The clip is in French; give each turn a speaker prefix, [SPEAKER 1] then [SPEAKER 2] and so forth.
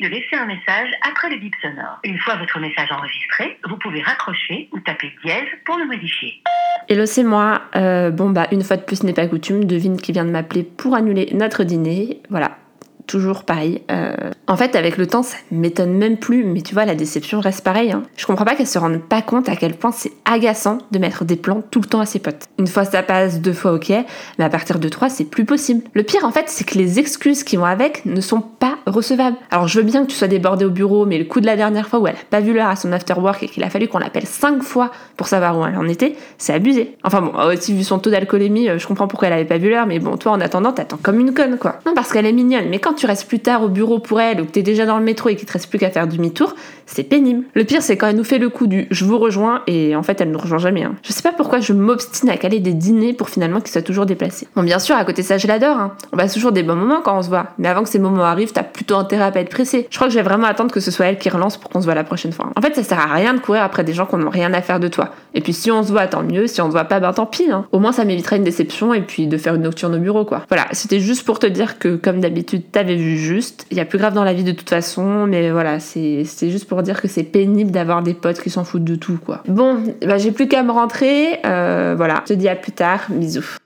[SPEAKER 1] de laisser un message après le bip sonore. Une fois votre message enregistré, vous pouvez raccrocher ou taper dièse pour le modifier.
[SPEAKER 2] Hello, c'est moi. Euh, bon, bah, une fois de plus, ce n'est pas coutume. Devine qui vient de m'appeler pour annuler notre dîner. Voilà, toujours pareil. Euh, en fait, avec le temps, ça m'étonne même plus, mais tu vois, la déception reste pareille. Hein. Je comprends pas qu'elle se rende pas compte à quel point c'est agaçant de mettre des plans tout le temps à ses potes. Une fois ça passe, deux fois ok, mais à partir de trois, c'est plus possible. Le pire, en fait, c'est que les excuses qui vont avec ne sont pas recevables. Alors, je veux bien que tu sois débordé au bureau, mais le coup de la dernière fois où elle a pas vu l'heure à son after work et qu'il a fallu qu'on l'appelle cinq fois pour savoir où elle en était, c'est abusé. Enfin bon, aussi vu son taux d'alcoolémie, euh, je comprends pourquoi elle avait pas vu l'heure, mais bon, toi, en attendant, t'attends comme une conne, quoi. Non, parce qu'elle est mignonne, mais quand tu restes plus tard au bureau pour elle ou que t'es déjà dans le métro et qu'il te reste plus qu'à faire demi-tour, c'est pénible. Le pire, c'est quand elle nous fait le coup du je vous rejoins et en fait, elle ne rejoint jamais. Hein. Je sais pas pourquoi je m'obstine à caler des dîners pour finalement qu'ils soient toujours déplacés. Bon, bien sûr, à côté ça, je l'adore. Hein. On passe toujours des bons moments quand on se voit. Mais avant que ces moments arrivent, t'as plutôt intérêt à pas être pressé. Je crois que je vais vraiment attendre que ce soit elle qui relance pour qu'on se voit la prochaine fois. En fait, ça sert à rien de courir après des gens qui n'ont rien à faire de toi. Et puis si on se voit, tant mieux. Si on se voit pas, ben tant pis. Hein. Au moins, ça m'évitera une déception et puis de faire une nocturne au bureau, quoi. Voilà, c'était juste pour te dire que, comme d'habitude, t'avais vu juste. Il y a plus grave dans la vie de toute façon, mais voilà, c'est juste pour dire que c'est pénible d'avoir des potes qui s'en foutent de tout, quoi. Bon, bah, j'ai plus qu'à me rentrer. Euh, voilà, je te dis à plus tard. Bisous.